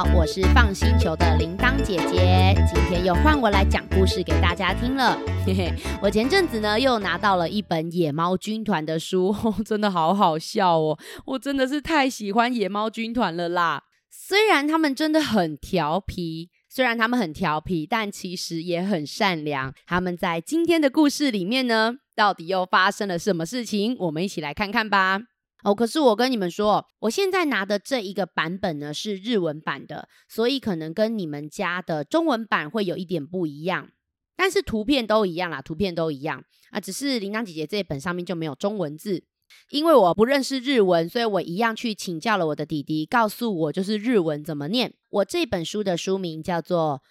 好，我是放星球的铃铛姐姐，今天又换我来讲故事给大家听了。嘿嘿，我前阵子呢又拿到了一本野猫军团的书，真的好好笑哦！我真的是太喜欢野猫军团了啦。虽然他们真的很调皮，虽然他们很调皮，但其实也很善良。他们在今天的故事里面呢，到底又发生了什么事情？我们一起来看看吧。哦，可是我跟你们说，我现在拿的这一个版本呢是日文版的，所以可能跟你们家的中文版会有一点不一样，但是图片都一样啦，图片都一样啊，只是铃铛姐姐这一本上面就没有中文字，因为我不认识日文，所以我一样去请教了我的弟弟，告诉我就是日文怎么念。我这本书的书名叫做《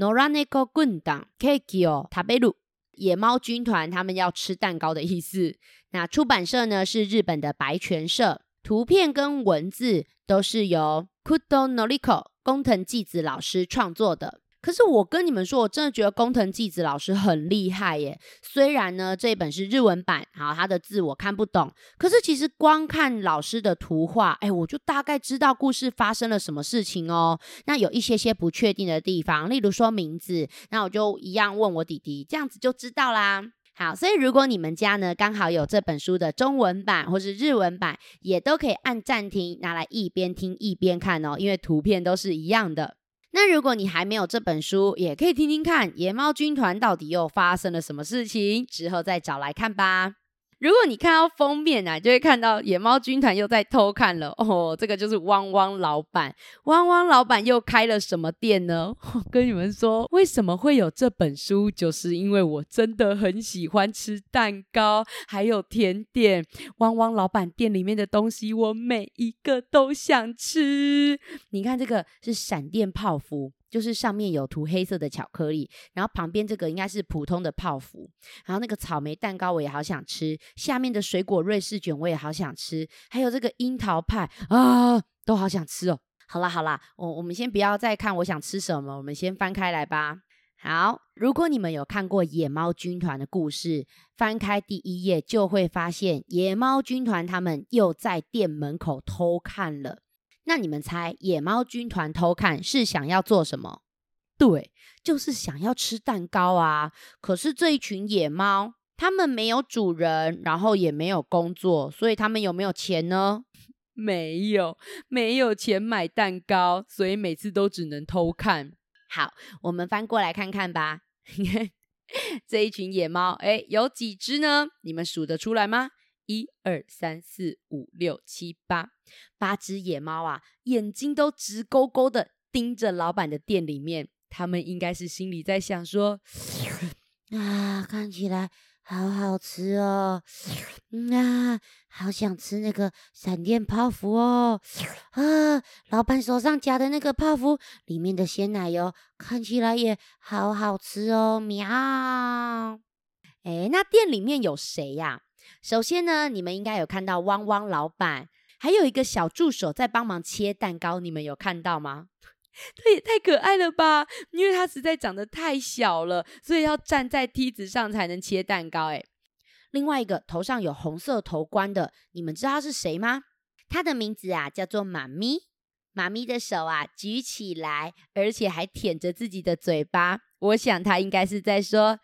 野猫军団ケーキを食べる》。 野猫军团他们要吃蛋糕的意思。那出版社呢是日本的白泉社，图片跟文字都是由 Kudo Noriko 工藤纪子老师创作的。可是我跟你们说，我真的觉得工藤纪子老师很厉害耶。虽然呢，这一本是日文版，好，他的字我看不懂，可是其实光看老师的图画，哎，我就大概知道故事发生了什么事情哦。那有一些些不确定的地方，例如说名字，那我就一样问我弟弟，这样子就知道啦。好，所以如果你们家呢刚好有这本书的中文版或是日文版，也都可以按暂停，拿来一边听一边看哦，因为图片都是一样的。那如果你还没有这本书，也可以听听看野猫军团到底又发生了什么事情，之后再找来看吧。如果你看到封面啊，就会看到野猫军团又在偷看了哦。这个就是汪汪老板，汪汪老板又开了什么店呢？我跟你们说，为什么会有这本书，就是因为我真的很喜欢吃蛋糕，还有甜点。汪汪老板店里面的东西，我每一个都想吃。你看这个是闪电泡芙。就是上面有涂黑色的巧克力，然后旁边这个应该是普通的泡芙，然后那个草莓蛋糕我也好想吃，下面的水果瑞士卷我也好想吃，还有这个樱桃派啊，都好想吃哦。好啦好啦，我我们先不要再看我想吃什么，我们先翻开来吧。好，如果你们有看过野猫军团的故事，翻开第一页就会发现野猫军团他们又在店门口偷看了。那你们猜，野猫军团偷看是想要做什么？对，就是想要吃蛋糕啊！可是这一群野猫，它们没有主人，然后也没有工作，所以它们有没有钱呢？没有，没有钱买蛋糕，所以每次都只能偷看。好，我们翻过来看看吧。这一群野猫，诶，有几只呢？你们数得出来吗？一二三四五六七八，八只野猫啊，眼睛都直勾勾的盯着老板的店里面。他们应该是心里在想说：“啊，看起来好好吃哦，啊，好想吃那个闪电泡芙哦。啊，老板手上夹的那个泡芙里面的鲜奶油看起来也好好吃哦。喵！哎，那店里面有谁呀？”首先呢，你们应该有看到汪汪老板，还有一个小助手在帮忙切蛋糕，你们有看到吗？这也太可爱了吧！因为它实在长得太小了，所以要站在梯子上才能切蛋糕。诶，另外一个头上有红色头冠的，你们知道是谁吗？他的名字啊叫做妈咪。妈咪的手啊举起来，而且还舔着自己的嘴巴。我想他应该是在说。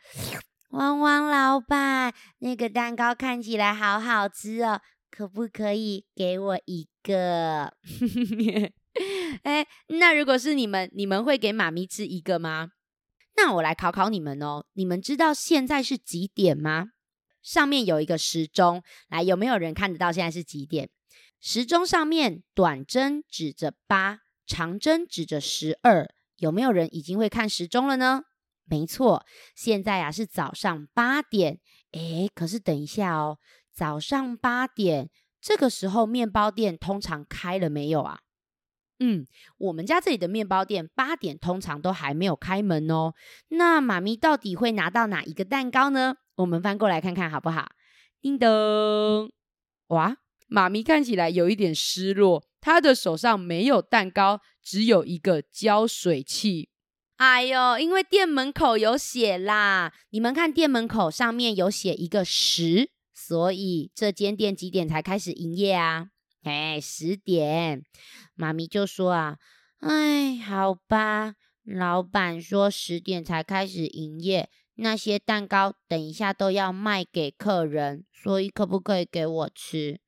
汪汪老板，那个蛋糕看起来好好吃哦，可不可以给我一个？哎，那如果是你们，你们会给妈咪吃一个吗？那我来考考你们哦，你们知道现在是几点吗？上面有一个时钟，来，有没有人看得到现在是几点？时钟上面短针指着八，长针指着十二，有没有人已经会看时钟了呢？没错，现在啊是早上八点。诶，可是等一下哦，早上八点这个时候，面包店通常开了没有啊？嗯，我们家这里的面包店八点通常都还没有开门哦。那妈咪到底会拿到哪一个蛋糕呢？我们翻过来看看好不好？叮咚！哇，妈咪看起来有一点失落，她的手上没有蛋糕，只有一个胶水器。哎呦，因为店门口有写啦，你们看店门口上面有写一个十，所以这间店几点才开始营业啊？哎，十点。妈咪就说啊，哎，好吧，老板说十点才开始营业，那些蛋糕等一下都要卖给客人，所以可不可以给我吃？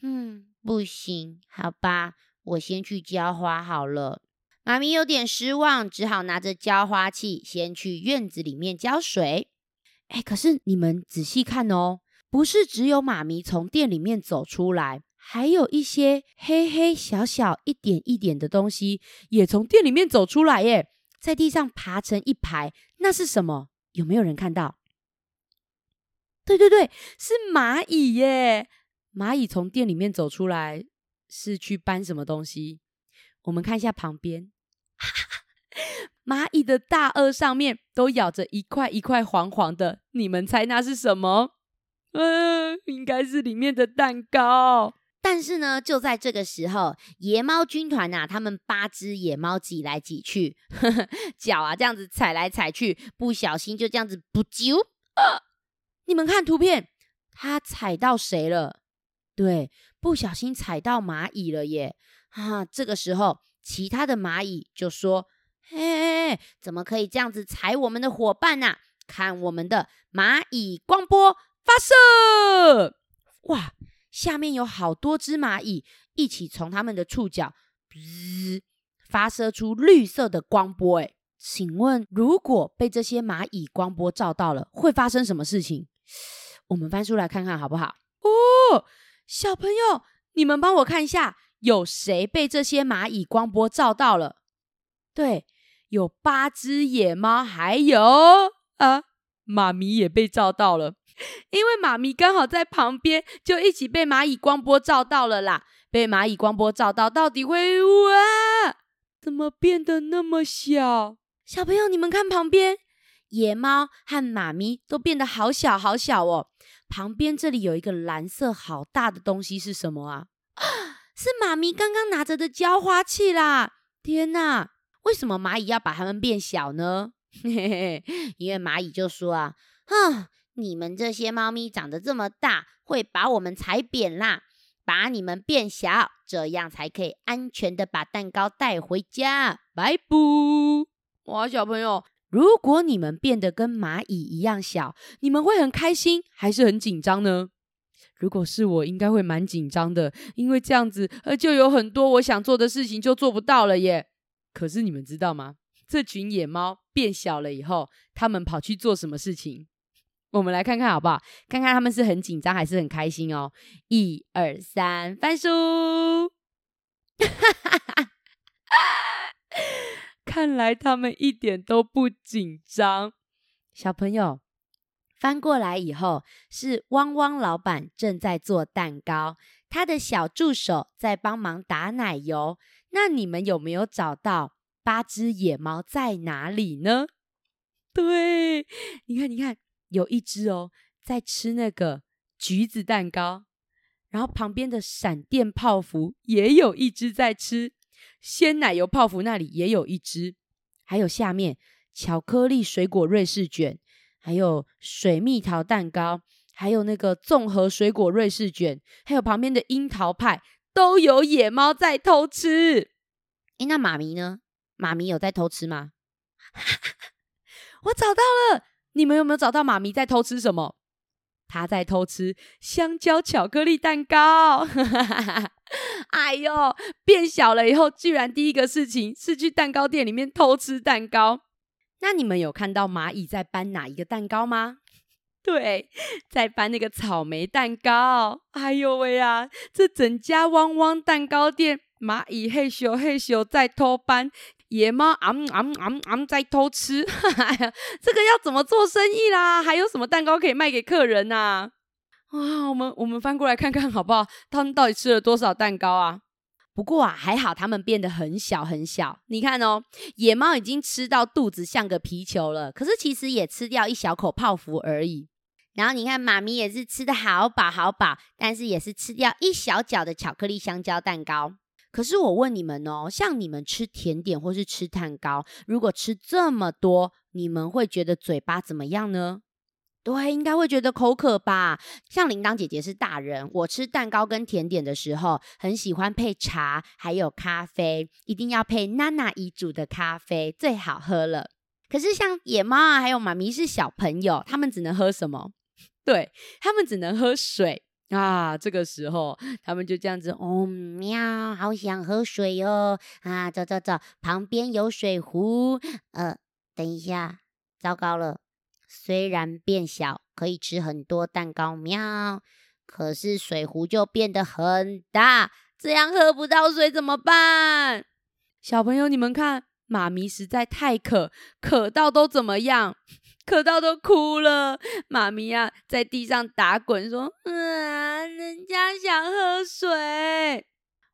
嗯，不行，好吧，我先去浇花好了。妈咪有点失望，只好拿着浇花器先去院子里面浇水。哎，可是你们仔细看哦，不是只有妈咪从店里面走出来。还有一些黑黑小小一点一点的东西也从店里面走出来耶，在地上爬成一排，那是什么？有没有人看到？对对对，是蚂蚁耶！蚂蚁从店里面走出来，是去搬什么东西？我们看一下旁边，蚂蚁的大颚上面都咬着一块一块黄黄的，你们猜那是什么？嗯，应该是里面的蛋糕。但是呢，就在这个时候，野猫军团呐、啊，他们八只野猫挤来挤去，呵呵，脚啊这样子踩来踩去，不小心就这样子不啾啊！你们看图片，他踩到谁了？对，不小心踩到蚂蚁了耶！啊，这个时候，其他的蚂蚁就说：“嘿，嘿，嘿，怎么可以这样子踩我们的伙伴呐、看我们的蚂蚁光波发射！哇！”下面有好多只蚂蚁一起从它们的触角，哔，发射出绿色的光波。哎，请问，如果被这些蚂蚁光波照到了，会发生什么事情？我们翻书来看看好不好？哦，小朋友，你们帮我看一下，有谁被这些蚂蚁光波照到了？对，有八只野猫，还有啊，妈咪也被照到了。因为妈咪刚好在旁边，就一起被蚂蚁光波照到了啦。被蚂蚁光波照到，到底会哇？怎么变得那么小？小朋友，你们看旁边，野猫和妈咪都变得好小好小哦。旁边这里有一个蓝色好大的东西是什么啊？是妈咪刚刚拿着的浇花器啦！天哪，为什么蚂蚁要把它们变小呢？嘿嘿嘿，因为蚂蚁就说啊，哼。你们这些猫咪长得这么大，会把我们踩扁啦！把你们变小，这样才可以安全的把蛋糕带回家。拜拜！哇，小朋友，如果你们变得跟蚂蚁一样小，你们会很开心还是很紧张呢？如果是我，应该会蛮紧张的，因为这样子，呃，就有很多我想做的事情就做不到了耶。可是你们知道吗？这群野猫变小了以后，他们跑去做什么事情？我们来看看好不好？看看他们是很紧张还是很开心哦。一二三，翻书。看来他们一点都不紧张。小朋友，翻过来以后，是汪汪老板正在做蛋糕，他的小助手在帮忙打奶油。那你们有没有找到八只野猫在哪里呢？对，你看，你看。有一只哦，在吃那个橘子蛋糕，然后旁边的闪电泡芙也有一只在吃，鲜奶油泡芙那里也有一只，还有下面巧克力水果瑞士卷，还有水蜜桃蛋糕，还有那个综合水果瑞士卷，还有旁边的樱桃派，都有野猫在偷吃。诶，那妈咪呢？妈咪有在偷吃吗？我找到了。你们有没有找到妈咪在偷吃什么？她在偷吃香蕉巧克力蛋糕。哎呦，变小了以后，居然第一个事情是去蛋糕店里面偷吃蛋糕。那你们有看到蚂蚁在搬哪一个蛋糕吗？对，在搬那个草莓蛋糕。哎呦喂呀，这整家汪汪蛋糕店，蚂蚁嘿咻嘿咻在偷搬。野猫昂昂昂昂在偷吃，哎呀，这个要怎么做生意啦？还有什么蛋糕可以卖给客人呐、啊？我们我们翻过来看看好不好？他们到底吃了多少蛋糕啊？不过啊，还好他们变得很小很小。你看哦，野猫已经吃到肚子像个皮球了，可是其实也吃掉一小口泡芙而已。然后你看，妈咪也是吃得好饱好饱，但是也是吃掉一小角的巧克力香蕉蛋糕。可是我问你们哦，像你们吃甜点或是吃蛋糕，如果吃这么多，你们会觉得嘴巴怎么样呢？对，应该会觉得口渴吧？像铃铛姐姐是大人，我吃蛋糕跟甜点的时候，很喜欢配茶，还有咖啡，一定要配娜娜姨煮的咖啡，最好喝了。可是像野猫啊，还有妈咪是小朋友，他们只能喝什么？对，他们只能喝水啊。这个时候，他们就这样子，哦喵，好想喝水哦！啊，走走走，旁边有水壶。呃，等一下，糟糕了。虽然变小，可以吃很多蛋糕，喵！可是水壶就变得很大，这样喝不到水怎么办？小朋友，你们看，妈咪实在太渴，渴到都怎么样？渴到都哭了。妈咪呀、在地上打滚，说：“啊，人家想喝水。”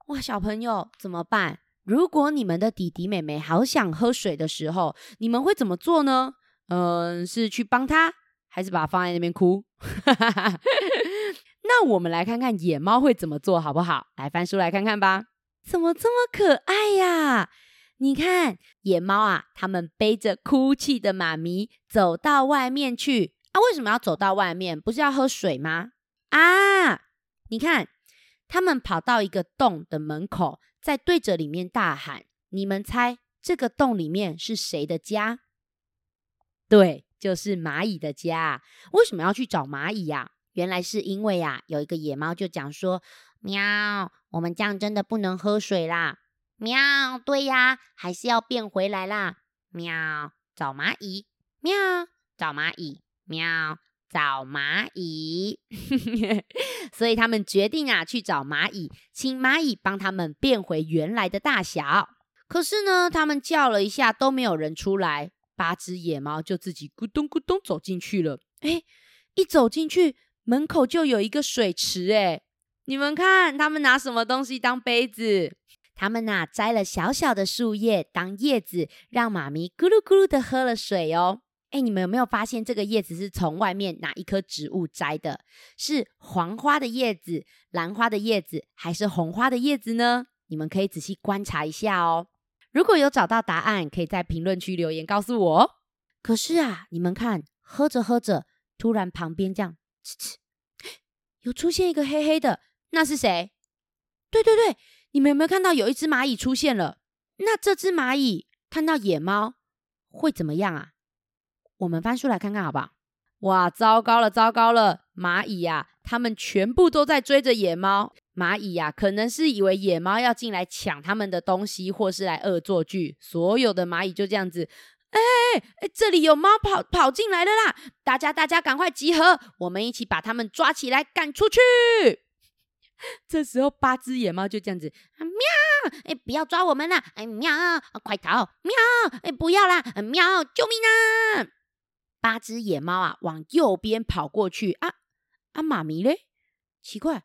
哇，小朋友怎么办？如果你们的弟弟妹妹好想喝水的时候，你们会怎么做呢？嗯，是去帮他，还是把它放在那边哭？那我们来看看野猫会怎么做好不好？来翻书来看看吧。怎么这么可爱呀？你看，野猫啊，他们背着哭泣的妈咪走到外面去。啊，为什么要走到外面？不是要喝水吗？啊，你看，他们跑到一个洞的门口，在对着里面大喊。你们猜这个洞里面是谁的家？对，就是蚂蚁的家。为什么要去找蚂蚁呀？原来是因为呀，有一个野猫就讲说：“喵，我们这样真的不能喝水啦。”喵，对呀，还是要变回来啦。喵，找蚂蚁。喵，找蚂蚁。喵，找蚂蚁。所以他们决定啊，去找蚂蚁，请蚂蚁帮他们变回原来的大小。可是呢，他们叫了一下，都没有人出来。八只野猫就自己咕咚咕咚走进去了。哎，一走进去，门口就有一个水池。哎，你们看，他们拿什么东西当杯子？他们呐、摘了小小的树叶当叶子，让妈咪咕噜咕噜的喝了水哦。哎，你们有没有发现这个叶子是从外面哪一棵植物摘的？是黄花的叶子、兰花的叶子，还是红花的叶子呢？你们可以仔细观察一下哦。如果有找到答案，可以在评论区留言告诉我。可是啊，你们看，喝着喝着，突然旁边这样，呲呲，有出现一个黑黑的，那是谁？对对对，你们有没有看到有一只蚂蚁出现了？那这只蚂蚁看到野猫会怎么样啊？我们翻书来看看好不好？哇，糟糕了，糟糕了！蚂蚁呀、啊，他们全部都在追着野猫。蚂蚁呀、啊，可能是以为野猫要进来抢他们的东西，或是来恶作剧。所有的蚂蚁就这样子，哎哎，这里有猫跑跑进来了啦！大家大家赶快集合，我们一起把他们抓起来赶出去。这时候八只野猫就这样子，啊喵！哎，不要抓我们啦！哎，喵！快逃！喵！哎，不要啦！啊喵！救命啊！八只野猫啊，往右边跑过去啊啊！妈咪嘞？奇怪。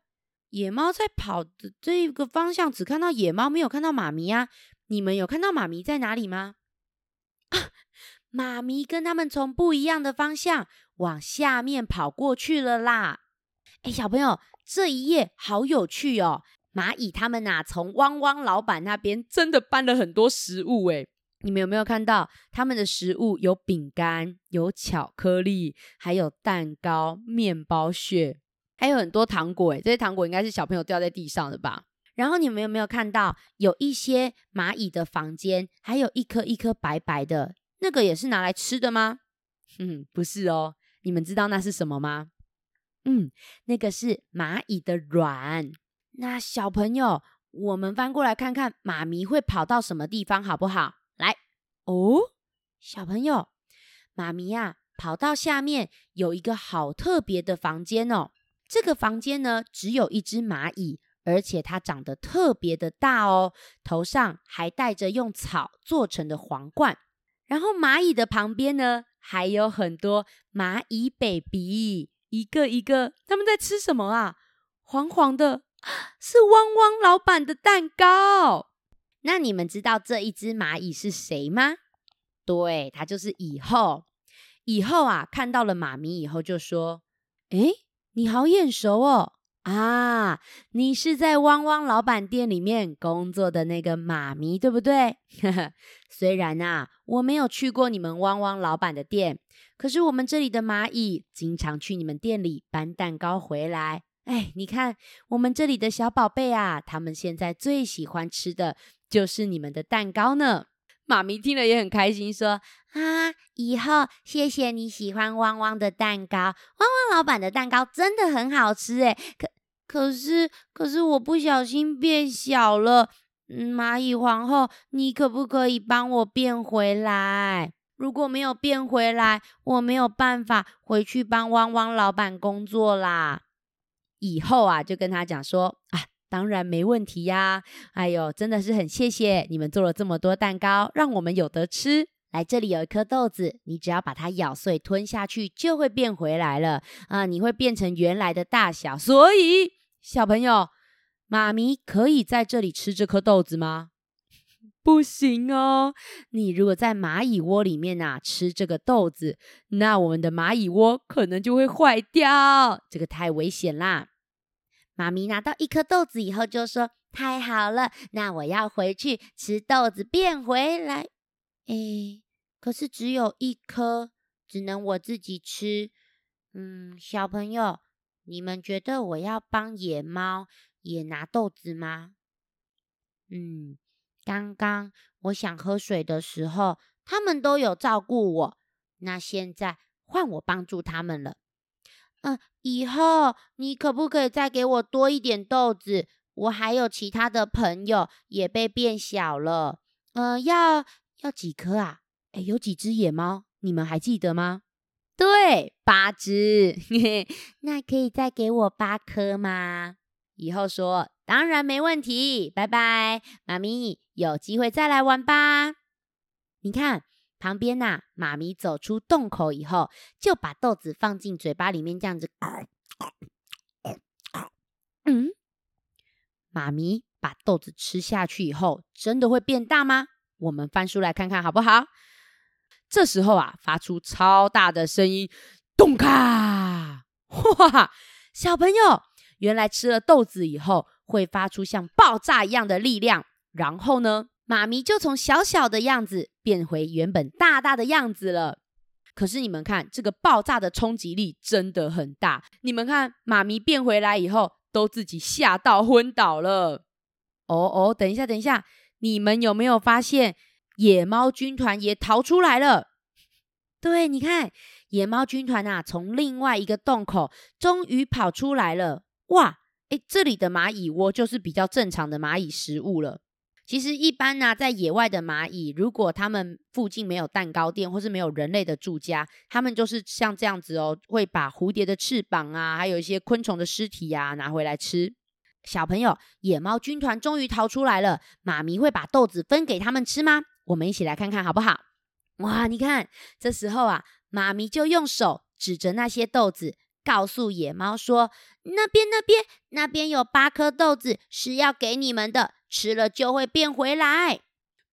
野猫在跑的这个方向，只看到野猫，没有看到妈咪啊！你们有看到妈咪在哪里吗？啊，妈咪跟他们从不一样的方向往下面跑过去了啦！哎，小朋友，这一页好有趣哦！蚂蚁他们呐，从汪汪老板那边真的搬了很多食物诶，你们有没有看到他们的食物？有饼干，有巧克力，还有蛋糕、面包屑。还有很多糖果诶，这些糖果应该是小朋友掉在地上的吧？然后你们有没有看到有一些蚂蚁的房间，还有一颗一颗白白的，那个也是拿来吃的吗？嗯，不是哦。你们知道那是什么吗？嗯，那个是蚂蚁的卵。那小朋友，我们翻过来看看，妈咪会跑到什么地方，好不好？来哦，小朋友，妈咪呀，跑到下面有一个好特别的房间哦。这个房间呢，只有一只蚂蚁，而且它长得特别的大哦，头上还戴着用草做成的皇冠。然后蚂蚁的旁边呢，还有很多蚂蚁 baby，一个一个，他们在吃什么啊？黄黄的，是汪汪老板的蛋糕。那你们知道这一只蚂蚁是谁吗？对，它就是蚁后。蚁后啊，看到了妈咪以后就说：“诶。”你好眼熟哦！啊，你是在汪汪老板店里面工作的那个妈咪，对不对？虽然啊，我没有去过你们汪汪老板的店，可是我们这里的蚂蚁经常去你们店里搬蛋糕回来。哎，你看我们这里的小宝贝啊，他们现在最喜欢吃的就是你们的蛋糕呢。妈咪听了也很开心，说：“啊，以后谢谢你喜欢汪汪的蛋糕，汪汪老板的蛋糕真的很好吃。”哎，可可是可是我不小心变小了。蚂蚁皇后，你可不可以帮我变回来？如果没有变回来，我没有办法回去帮汪汪老板工作啦。以后啊，就跟他讲说啊，当然没问题呀。哎呦，真的是很谢谢你们做了这么多蛋糕，让我们有得吃。来，这里有一颗豆子，你只要把它咬碎吞下去，就会变回来了啊，你会变成原来的大小。所以，小朋友。妈咪可以在这里吃这颗豆子吗？不行哦！你如果在蚂蚁窝里面啊吃这个豆子，那我们的蚂蚁窝可能就会坏掉，这个太危险啦。妈咪拿到一颗豆子以后就说：“太好了，那我要回去吃豆子变回来。”诶，可是只有一颗，只能我自己吃。嗯，小朋友，你们觉得我要帮野猫也拿豆子吗？嗯，刚刚我想喝水的时候，他们都有照顾我。那现在换我帮助他们了。嗯，以后你可不可以再给我多一点豆子？我还有其他的朋友也被变小了。嗯，要要几颗啊？诶，有几只野猫？你们还记得吗？对，八只。嘿嘿，那可以再给我八颗吗？以后说当然没问题，拜拜，妈咪，有机会再来玩吧。你看旁边呐，妈咪走出洞口以后，就把豆子放进嘴巴里面，这样子。嗯，妈咪把豆子吃下去以后，真的会变大吗？我们翻书来看看好不好？这时候啊，发出超大的声音，咚卡！哇，小朋友。原来吃了豆子以后会发出像爆炸一样的力量，然后呢，妈咪就从小小的样子变回原本大大的样子了。可是你们看，这个爆炸的冲击力真的很大。你们看，妈咪变回来以后，都自己吓到昏倒了。哦哦，等一下，等一下，你们有没有发现野猫军团也逃出来了？对，你看，野猫军团啊，从另外一个洞口终于跑出来了。哇，诶，这里的蚂蚁窝就是比较正常的蚂蚁食物了。其实一般呢、啊，在野外的蚂蚁，如果他们附近没有蛋糕店，或是没有人类的住家，他们就是像这样子哦，会把蝴蝶的翅膀啊，还有一些昆虫的尸体呀、啊，拿回来吃。小朋友，野猫军团终于逃出来了，妈咪会把豆子分给他们吃吗？我们一起来看看好不好？哇，你看，这时候啊，妈咪就用手指着那些豆子。告诉野猫说：“那边、那边、那边有八颗豆子，是要给你们的，吃了就会变回来。”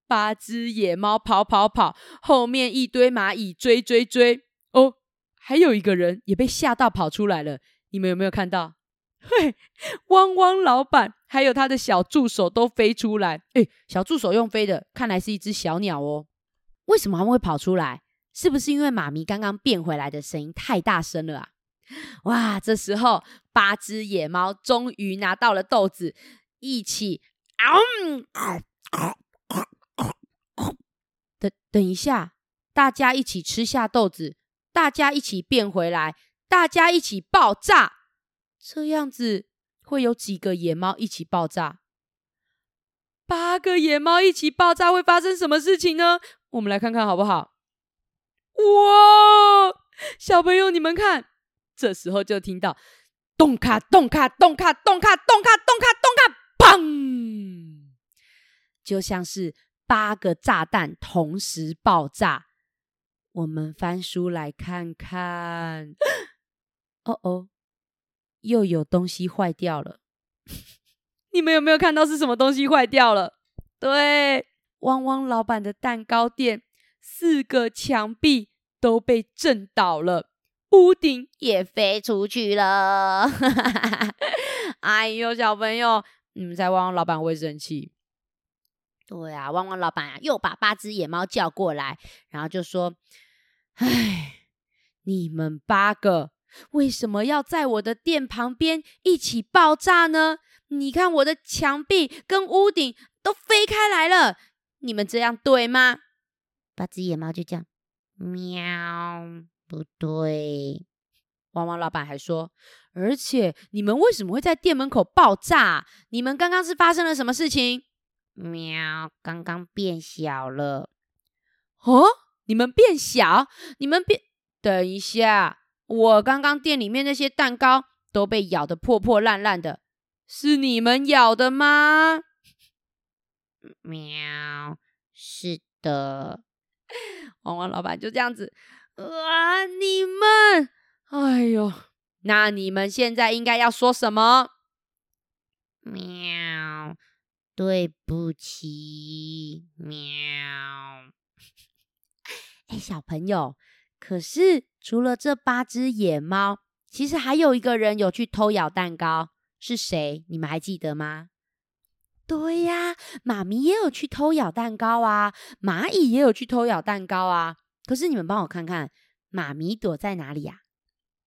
八只野猫跑跑跑，后面一堆蚂蚁追追追。哦，还有一个人也被吓到跑出来了。你们有没有看到？嘿，汪汪老板还有他的小助手都飞出来。诶，小助手用飞的，看来是一只小鸟哦。为什么他们会跑出来？是不是因为妈咪刚刚变回来的声音太大声了啊？哇！这时候，八只野猫终于拿到了豆子，一起啊！等等一下，大家一起吃下豆子，大家一起变回来，大家一起爆炸。这样子会有几个野猫一起爆炸？八个野猫一起爆炸会发生什么事情呢？我们来看看好不好？哇！小朋友，你们看。这时候就听到咚卡咚卡咚卡咚卡咚卡咚卡咚卡，砰！就像是八个炸弹同时爆炸。我们翻书来看看，哦哦，又有东西坏掉了。你们有没有看到是什么东西坏掉了？对，汪汪老板的蛋糕店，四个墙壁都被震倒了。屋顶也飞出去了，哎呦，小朋友，你们猜汪汪老板会生气？对啊，汪汪老板啊，又把八只野猫叫过来，然后就说：“哎，你们八个为什么要在我的店旁边一起爆炸呢？你看我的墙壁跟屋顶都飞开来了，你们这样对吗？”八只野猫就这样，喵，不对。汪汪老板还说：“而且你们为什么会在店门口爆炸？你们刚刚是发生了什么事情？”喵，刚刚变小了。哦，你们变小？你们变？等一下，我刚刚店里面那些蛋糕都被咬得破破烂烂的，是你们咬的吗？喵，是的。汪汪老板就这样子，啊，你们，哎呦，那你们现在应该要说什么？喵。对不起，喵。哎，小朋友，可是除了这八只野猫，其实还有一个人有去偷咬蛋糕，是谁？你们还记得吗？对呀，妈咪也有去偷咬蛋糕啊，蚂蚁也有去偷咬蛋糕啊。可是你们帮我看看，妈咪躲在哪里呀？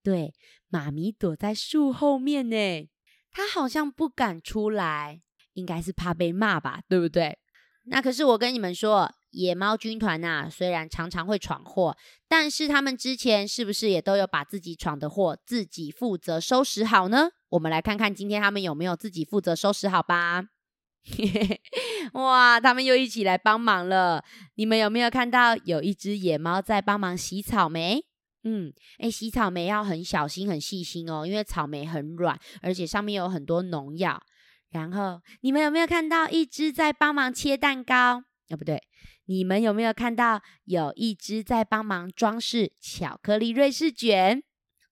对，妈咪躲在树后面呢，她好像不敢出来。应该是怕被骂吧，对不对？那可是我跟你们说，野猫军团呐、啊，虽然常常会闯祸，但是他们之前是不是也都有把自己闯的祸自己负责收拾好呢？我们来看看今天他们有没有自己负责收拾好吧。哇，他们又一起来帮忙了。你们有没有看到有一只野猫在帮忙洗草莓？嗯，诶，洗草莓要很小心、很细心哦，因为草莓很软，而且上面有很多农药。然后你们有没有看到一只在帮忙切蛋糕？哦，不对，你们有没有看到有一只在帮忙装饰巧克力瑞士卷？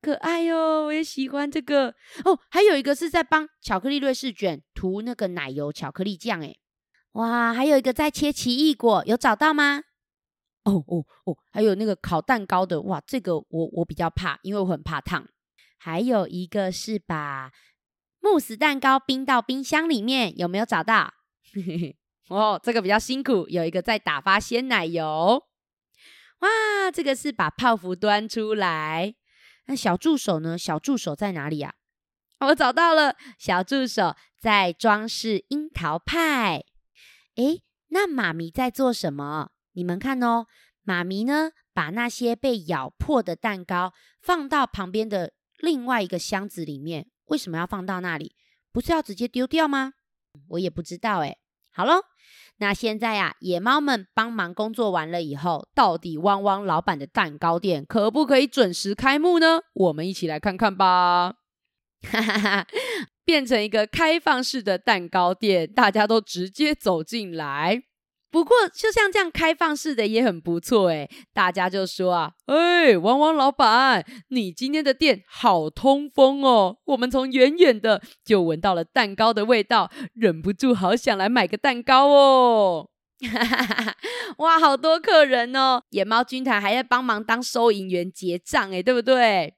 可爱哟，我也喜欢这个哦。还有一个是在帮巧克力瑞士卷涂那个奶油巧克力酱，诶，哇，还有一个在切奇异果，有找到吗？哦哦哦，还有那个烤蛋糕的，哇，这个我我比较怕，因为我很怕烫。还有一个是把。慕斯蛋糕冰到冰箱里面，有没有找到？哦，这个比较辛苦，有一个在打发鲜奶油。哇，这个是把泡芙端出来。那小助手呢？小助手在哪里呀？我找到了，小助手在装饰樱桃派。诶，那妈咪在做什么？你们看哦，妈咪呢，把那些被咬破的蛋糕放到旁边的另外一个箱子里面。为什么要放到那里？不是要直接丢掉吗？我也不知道诶。好喽，那现在呀，野猫们帮忙工作完了以后，到底汪汪老板的蛋糕店可不可以准时开幕呢？我们一起来看看吧。哈哈哈，变成一个开放式的蛋糕店，大家都直接走进来。不过，就像这样开放式的也很不错诶，大家就说啊，哎，汪汪老板，你今天的店好通风哦，我们从远远的就闻到了蛋糕的味道，忍不住好想来买个蛋糕哦。哈哈哈，哇，好多客人哦，野猫军团还在帮忙当收银员结账诶，对不对？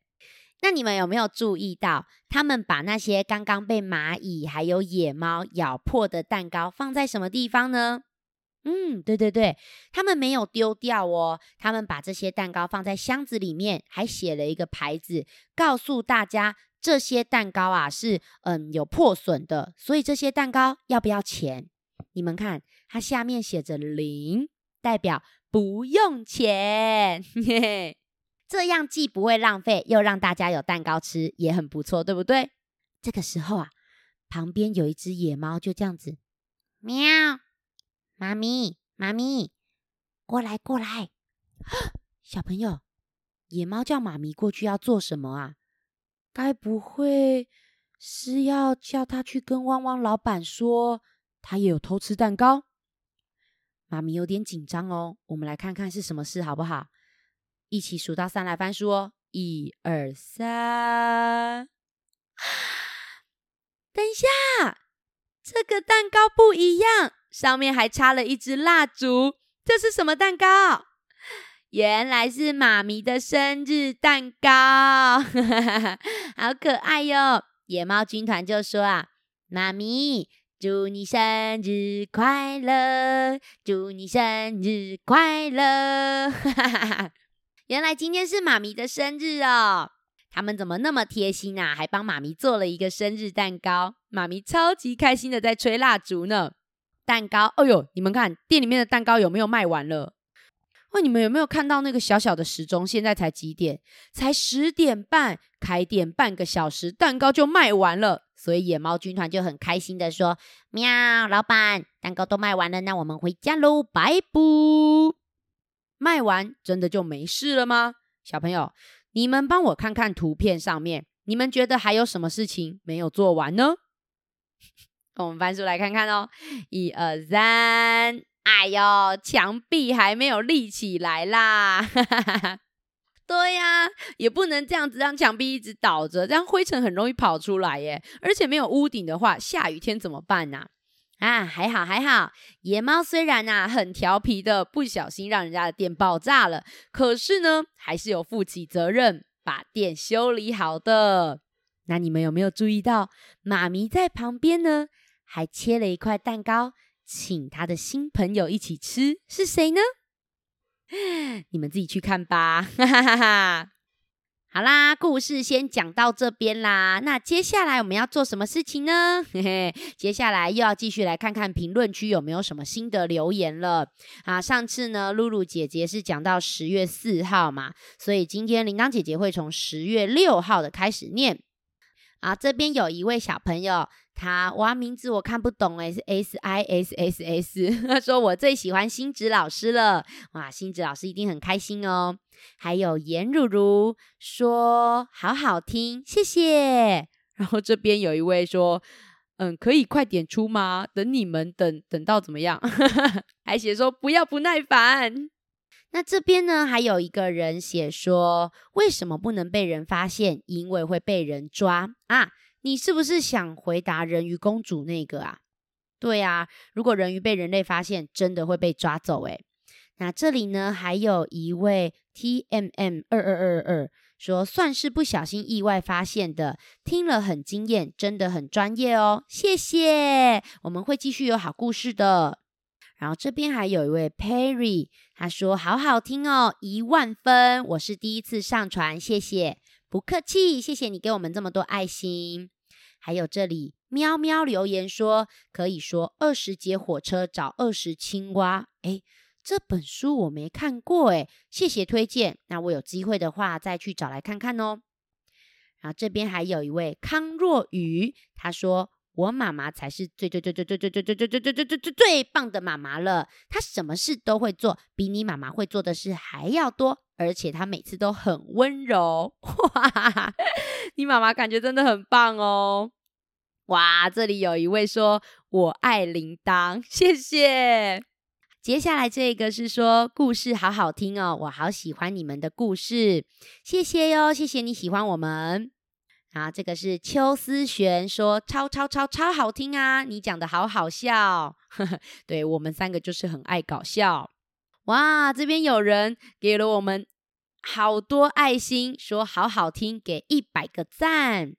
那你们有没有注意到，他们把那些刚刚被蚂蚁还有野猫咬破的蛋糕放在什么地方呢？嗯，对对对，他们没有丢掉哦，他们把这些蛋糕放在箱子里面，还写了一个牌子，告诉大家这些蛋糕啊是嗯有破损的，所以这些蛋糕要不要钱？你们看，它下面写着零，代表不用钱，嘿嘿，这样既不会浪费，又让大家有蛋糕吃，也很不错，对不对？这个时候啊，旁边有一只野猫，就这样子，喵。妈咪，妈咪，过来，过来！小朋友，野猫叫妈咪过去要做什么啊？该不会是要叫他去跟汪汪老板说，他也有偷吃蛋糕？妈咪有点紧张哦。我们来看看是什么事，好不好？一起数到三来翻书哦。一二三！等一下，这个蛋糕不一样。上面还插了一支蜡烛，这是什么蛋糕？原来是妈咪的生日蛋糕，好可爱哟！野猫军团就说啊，妈咪，祝你生日快乐，祝你生日快乐。原来今天是妈咪的生日哦。他们怎么那么贴心啊？还帮妈咪做了一个生日蛋糕。妈咪超级开心的在吹蜡烛呢。蛋糕，哎呦，你们看店里面的蛋糕有没有卖完了？喂，你们有没有看到那个小小的时钟？现在才几点？才十点半。开店半个小时，蛋糕就卖完了。所以野猫军团就很开心的说：“喵，老板，蛋糕都卖完了，那我们回家喽，拜拜。”卖完真的就没事了吗？小朋友？你们帮我看看图片上面，你们觉得还有什么事情没有做完呢？我们翻书来看看哦。一二三，哎呦，墙壁还没有立起来啦！对呀，也不能这样子让墙壁一直倒着，这样灰尘很容易跑出来耶。而且没有屋顶的话，下雨天怎么办呢？啊，还好还好，野猫虽然啊很调皮的，不小心让人家的店爆炸了，可是呢，还是有负起责任把店修理好的。那你们有没有注意到，妈咪在旁边呢，还切了一块蛋糕，请他的新朋友一起吃，是谁呢？你们自己去看吧，哈哈哈哈。好啦，故事先讲到这边啦。那接下来我们要做什么事情呢？嘿嘿，接下来又要继续来看看评论区有没有什么新的留言了。啊，上次呢，露露姐姐是讲到十月四号嘛，所以今天铃铛姐姐会从十月六号的开始念。啊，这边有一位小朋友。他哇，名字我看不懂诶，是 S I S S S。他说我最喜欢星子老师了，哇，星子老师一定很开心哦。还有颜如如说好好听，谢谢。然后这边有一位说，嗯，可以快点出吗？等你们等等到怎么样？还写说不要不耐烦。那这边呢，还有一个人写说，为什么不能被人发现？因为会被人抓啊。你是不是想回答人鱼公主那个啊？对啊，如果人鱼被人类发现，真的会被抓走诶。那这里呢，还有一位 T M M 二二二二说，算是不小心意外发现的，听了很惊艳，真的很专业哦，谢谢，我们会继续有好故事的。然后这边还有一位 Perry，他说好好听哦，一万分，我是第一次上传，谢谢，不客气，谢谢你给我们这么多爱心。还有这里，喵喵留言说可以说二十节火车找二十青蛙。诶，这本书我没看过诶，谢谢推荐。那我有机会的话再去找来看看哦。然后这边还有一位康若雨，他说我妈妈才是最最最最最最最最最最最最最最最棒的妈妈了。她什么事都会做，比你妈妈会做的事还要多，而且她每次都很温柔。哇，你妈妈感觉真的很棒哦。哇，这里有一位说“我爱铃铛”，谢谢。接下来这个是说故事好好听哦，我好喜欢你们的故事，谢谢哟，谢谢你喜欢我们。啊，这个是邱思璇说超超超超好听啊，你讲的好好笑，呵呵，对，我们三个就是很爱搞笑。哇，这边有人给了我们好多爱心，说好好听，给一百个赞。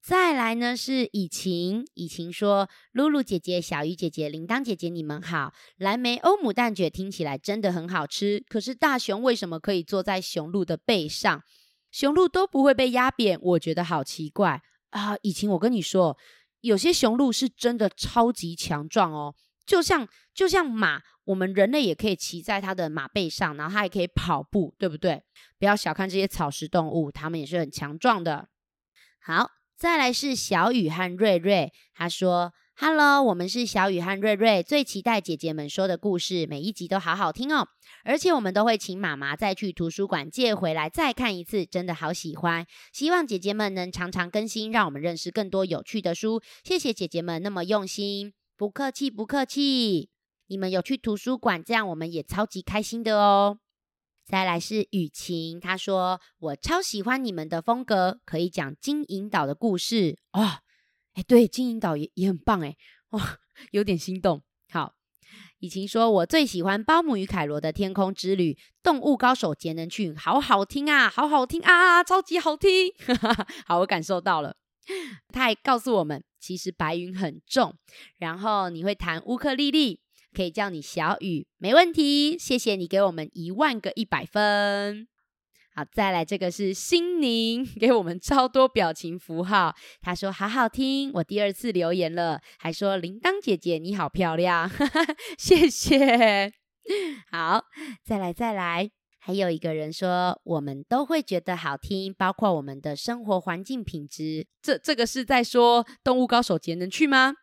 再来呢是以晴，以晴说：“露露姐姐、小鱼姐姐、铃铛姐姐，你们好。蓝莓欧姆蛋卷听起来真的很好吃，可是大熊为什么可以坐在雄鹿的背上，雄鹿都不会被压扁？我觉得好奇怪啊！以晴，我跟你说，有些雄鹿是真的超级强壮哦，就像就像马，我们人类也可以骑在它的马背上，然后它也可以跑步，对不对？不要小看这些草食动物，它们也是很强壮的。好。”再来是小雨和瑞瑞，他说：“Hello，我们是小雨和瑞瑞，最期待姐姐们说的故事，每一集都好好听哦。而且我们都会请妈妈再去图书馆借回来再看一次，真的好喜欢。希望姐姐们能常常更新，让我们认识更多有趣的书。谢谢姐姐们那么用心，不客气不客气。你们有去图书馆，这样我们也超级开心的哦。”再来是雨晴，她说，我超喜欢你们的风格，可以讲金银岛的故事哦。哎，对，金银岛也也很棒哎，哇，有点心动。好，以晴说，我最喜欢包姆与凯罗的天空之旅，动物高手杰能训，好好听啊，好好听啊，超级好听。好，我感受到了。他还告诉我们，其实白云很重。然后你会弹乌克丽丽，可以叫你小雨，没问题。谢谢你给我们一万个一百分。好，再来这个是心宁，给我们超多表情符号。他说好好听，我第二次留言了，还说铃铛姐姐你好漂亮，谢谢。好，再来再来，还有一个人说我们都会觉得好听，包括我们的生活环境品质。这这个是在说动物高手节能去吗？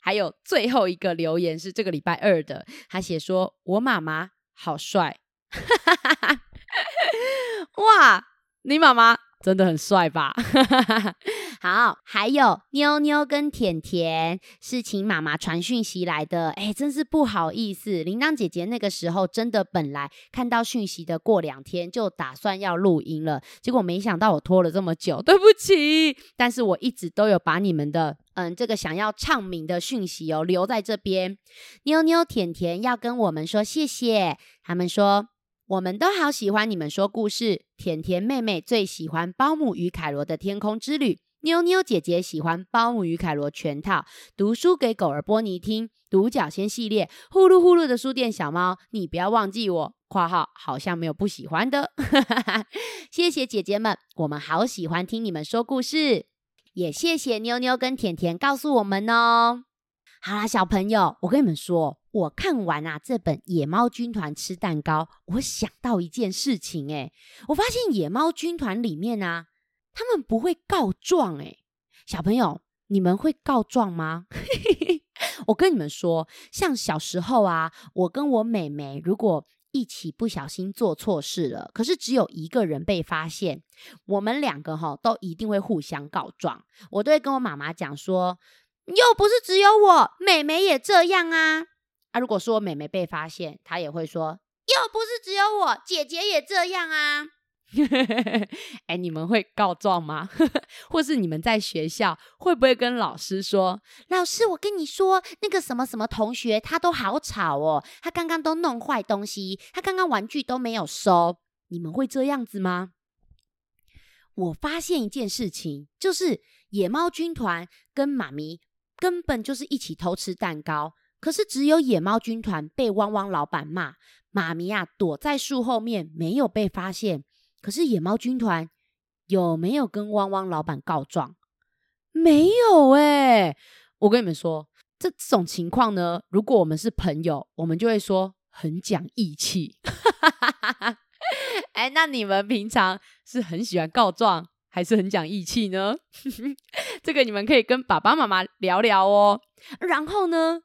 还有最后一个留言是这个礼拜二的，他写说我妈妈好帅。哇，你妈妈真的很帅吧？好，还有妞妞跟甜甜是请妈妈传讯息来的，哎，真是不好意思。铃铛姐姐那个时候真的本来看到讯息的过两天就打算要录音了，结果没想到我拖了这么久，对不起。但是我一直都有把你们的嗯这个想要唱名的讯息哦留在这边。妞妞甜甜要跟我们说谢谢，他们说。我们都好喜欢你们说故事。甜甜妹妹最喜欢《包姆与凯罗的天空之旅》，妞妞姐姐喜欢《包姆与凯罗全套》，读书给狗儿波尼听，独角仙系列，呼噜呼噜的书店小猫，你不要忘记我。括号好像没有不喜欢的，谢谢姐姐们，我们好喜欢听你们说故事，也谢谢妞妞跟甜甜告诉我们哦。好啦，小朋友，我跟你们说。我看完啊这本《野猫军团吃蛋糕》，我想到一件事情诶，我发现野猫军团里面啊，他们不会告状诶，小朋友，你们会告状吗？我跟你们说，像小时候啊，我跟我妹妹如果一起不小心做错事了，可是只有一个人被发现，我们两个哈都一定会互相告状。我都会跟我妈妈讲说，又不是只有我，妹妹也这样啊。啊，如果说妹妹被发现，她也会说，又不是只有我，姐姐也这样啊。哎，你们会告状吗？或是你们在学校会不会跟老师说，老师，我跟你说，那个什么什么同学，他都好吵哦，他刚刚都弄坏东西，他刚刚玩具都没有收。你们会这样子吗？我发现一件事情，就是野猫军团跟妈咪根本就是一起偷吃蛋糕。可是只有野猫军团被汪汪老板骂，妈咪啊躲在树后面没有被发现。可是野猫军团有没有跟汪汪老板告状？没有哎！我跟你们说，这种情况呢，如果我们是朋友，我们就会说很讲义气。哎，那你们平常是很喜欢告状，还是很讲义气呢？这个你们可以跟爸爸妈妈聊聊哦。然后呢？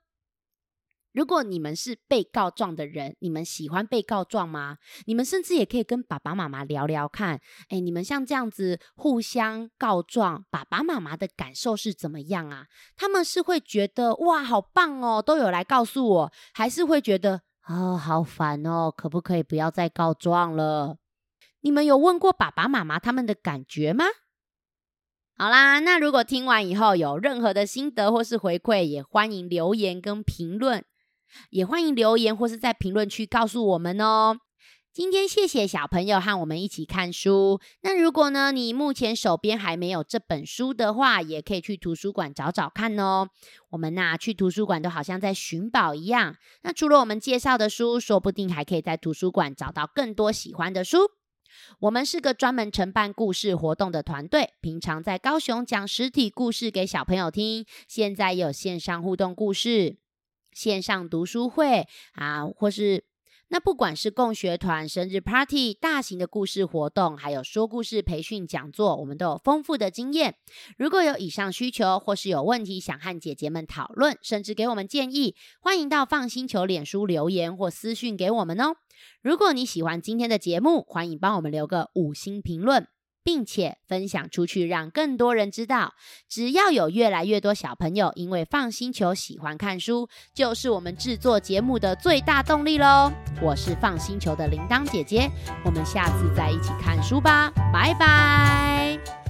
如果你们是被告状的人，你们喜欢被告状吗？你们甚至也可以跟爸爸妈妈聊聊看，诶，你们像这样子互相告状，爸爸妈妈的感受是怎么样啊？他们是会觉得哇，好棒哦，都有来告诉我，还是会觉得哦，好烦哦，可不可以不要再告状了？你们有问过爸爸妈妈他们的感觉吗？好啦，那如果听完以后有任何的心得或是回馈，也欢迎留言跟评论。也欢迎留言或是在评论区告诉我们哦。今天谢谢小朋友和我们一起看书。那如果呢，你目前手边还没有这本书的话，也可以去图书馆找找看哦。我们呐，去图书馆都好像在寻宝一样。那除了我们介绍的书，说不定还可以在图书馆找到更多喜欢的书。我们是个专门承办故事活动的团队，平常在高雄讲实体故事给小朋友听，现在有线上互动故事。线上读书会啊，或是那不管是共学团、生日 party、大型的故事活动，还有说故事培训讲座，我们都有丰富的经验。如果有以上需求，或是有问题想和姐姐们讨论，甚至给我们建议，欢迎到 FUN 星球脸书留言或私讯给我们哦。如果你喜欢今天的节目，欢迎帮我们留个五星评论。并且分享出去，让更多人知道。只要有越来越多小朋友因为放星球喜欢看书，就是我们制作节目的最大动力喽。我是放星球的铃铛姐姐，我们下次再一起看书吧，拜拜。